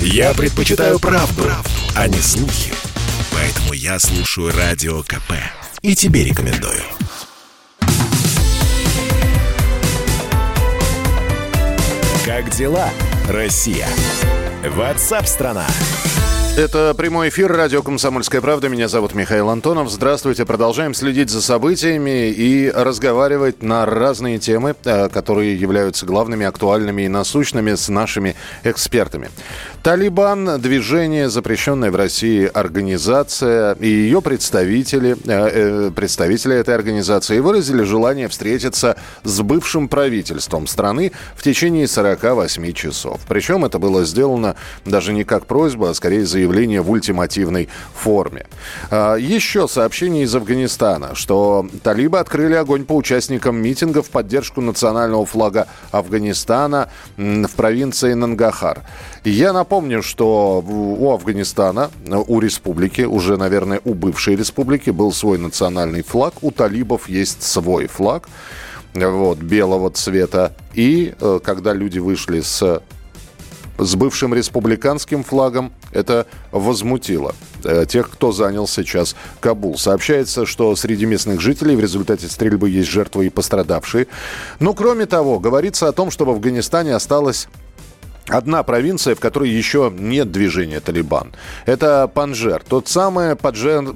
Я предпочитаю правду, правду, а не слухи. Поэтому я слушаю Радио КП. И тебе рекомендую. Как дела, Россия? Ватсап-страна! Это прямой эфир радио «Комсомольская правда». Меня зовут Михаил Антонов. Здравствуйте. Продолжаем следить за событиями и разговаривать на разные темы, э, которые являются главными, актуальными и насущными с нашими экспертами. Талибан – движение, запрещенное в России организация, и ее представители, э, э, представители этой организации выразили желание встретиться с бывшим правительством страны в течение 48 часов. Причем это было сделано даже не как просьба, а скорее заявление заявление в ультимативной форме. А, еще сообщение из Афганистана, что талибы открыли огонь по участникам митинга в поддержку национального флага Афганистана в провинции Нангахар. Я напомню, что у Афганистана, у республики, уже, наверное, у бывшей республики был свой национальный флаг, у талибов есть свой флаг вот, белого цвета. И э, когда люди вышли с с бывшим республиканским флагом. Это возмутило э, тех, кто занял сейчас Кабул. Сообщается, что среди местных жителей в результате стрельбы есть жертвы и пострадавшие. Но, кроме того, говорится о том, что в Афганистане осталось Одна провинция, в которой еще нет движения Талибан. Это Панжер. Тот самое Паджер,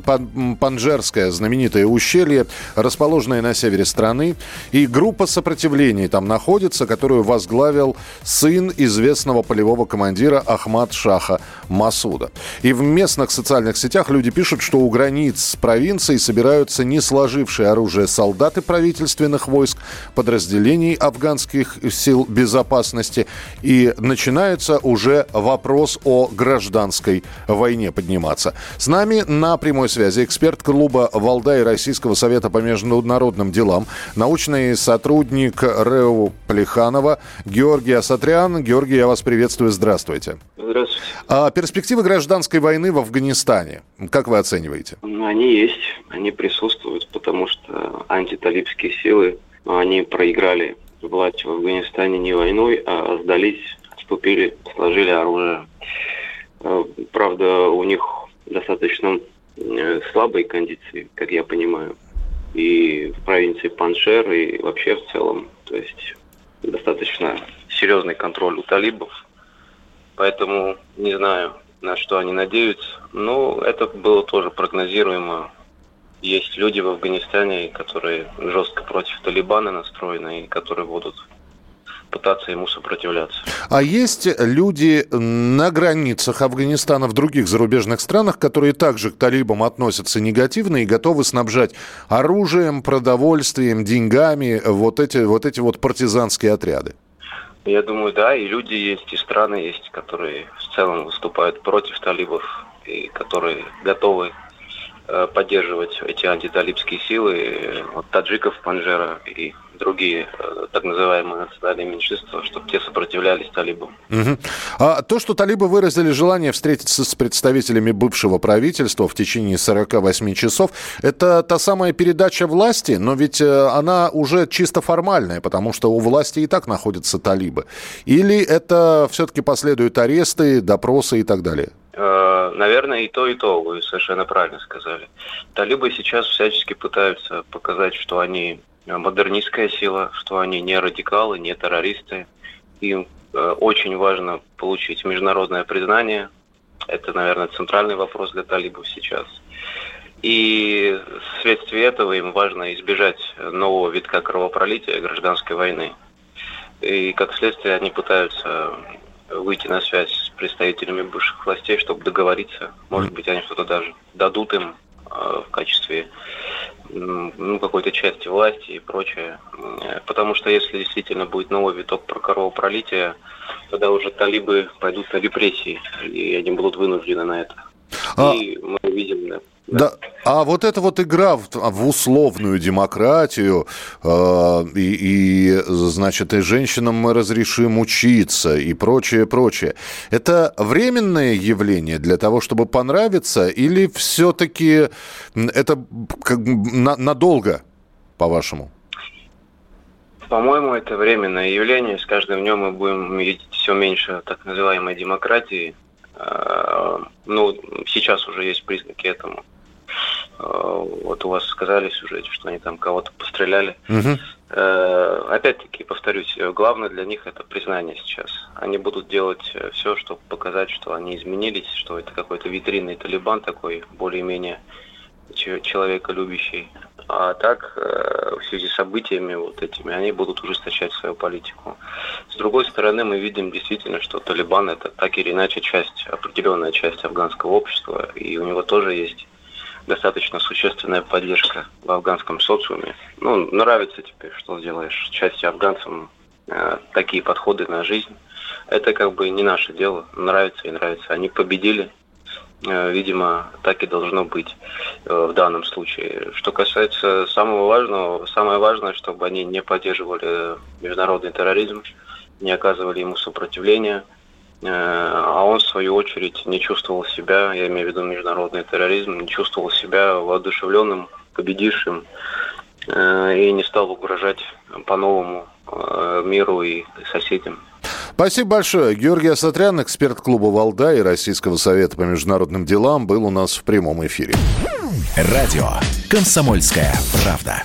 Панжерское знаменитое ущелье, расположенное на севере страны. И группа сопротивления там находится, которую возглавил сын известного полевого командира Ахмад Шаха Масуда. И в местных социальных сетях люди пишут, что у границ провинции собираются не сложившие оружие солдаты правительственных войск, подразделений афганских сил безопасности и начинают начинается уже вопрос о гражданской войне подниматься. С нами на прямой связи эксперт клуба «Валдай» Российского совета по международным делам, научный сотрудник РЭУ Плеханова Георгий Асатрян. Георгий, я вас приветствую. Здравствуйте. Здравствуйте. А перспективы гражданской войны в Афганистане, как вы оцениваете? Они есть, они присутствуют, потому что антиталибские силы, они проиграли власть в Афганистане не войной, а сдались вступили, сложили оружие. Э, правда, у них достаточно э, слабые кондиции, как я понимаю, и в провинции Паншер, и вообще в целом. То есть достаточно серьезный контроль у талибов. Поэтому не знаю, на что они надеются. Но это было тоже прогнозируемо. Есть люди в Афганистане, которые жестко против Талибана настроены и которые будут пытаться ему сопротивляться. А есть люди на границах Афганистана в других зарубежных странах, которые также к талибам относятся негативно и готовы снабжать оружием, продовольствием, деньгами вот эти вот, эти вот партизанские отряды? Я думаю, да, и люди есть, и страны есть, которые в целом выступают против талибов и которые готовы поддерживать эти антиталибские силы, вот таджиков Панжера и другие э, так называемые национальные меньшинства, чтобы те сопротивлялись талибам. Угу. А то, что талибы выразили желание встретиться с представителями бывшего правительства в течение 48 часов, это та самая передача власти, но ведь э, она уже чисто формальная, потому что у власти и так находятся талибы. Или это все-таки последуют аресты, допросы и так далее? Э, наверное, и то, и то, вы совершенно правильно сказали. Талибы сейчас всячески пытаются показать, что они модернистская сила, что они не радикалы, не террористы. Им э, очень важно получить международное признание. Это, наверное, центральный вопрос для талибов сейчас. И вследствие этого им важно избежать нового витка кровопролития гражданской войны. И как следствие они пытаются выйти на связь с представителями бывших властей, чтобы договориться. Может быть, они что-то даже дадут им э, в качестве ну, какой-то части власти и прочее. Потому что если действительно будет новый виток про кровопролития, тогда уже талибы пойдут на репрессии, и они будут вынуждены на это. А... И мы видим, да, да. А вот эта вот игра в, в условную демократию, э, и, и, значит, и женщинам мы разрешим учиться, и прочее, прочее, это временное явление для того, чтобы понравиться, или все-таки это как, на, надолго, по-вашему? По-моему, это временное явление. С каждым днем мы будем видеть все меньше так называемой демократии. А, ну, сейчас уже есть признаки этому. А, вот у вас сказали в сюжете, что они там кого-то постреляли. Угу. Опять-таки, повторюсь, главное для них это признание сейчас. Они будут делать все, чтобы показать, что они изменились, что это какой-то витринный талибан такой, более-менее человеколюбящий. А так, э, в связи с событиями вот этими, они будут ужесточать свою политику. С другой стороны, мы видим действительно, что Талибан это так или иначе часть, определенная часть афганского общества, и у него тоже есть достаточно существенная поддержка в афганском социуме. Ну, нравится теперь, что сделаешь части афганцам э, такие подходы на жизнь. Это как бы не наше дело. Нравится и нравится. Они победили, Э, видимо, так и должно быть э, в данном случае. Что касается самого важного, самое важное, чтобы они не поддерживали международный терроризм, не оказывали ему сопротивления, а он, в свою очередь, не чувствовал себя, я имею в виду международный терроризм, не чувствовал себя воодушевленным, победившим и не стал угрожать по-новому миру и соседям. Спасибо большое. Георгий Асатрян, эксперт клуба «Валда» и Российского совета по международным делам, был у нас в прямом эфире. Радио «Комсомольская правда».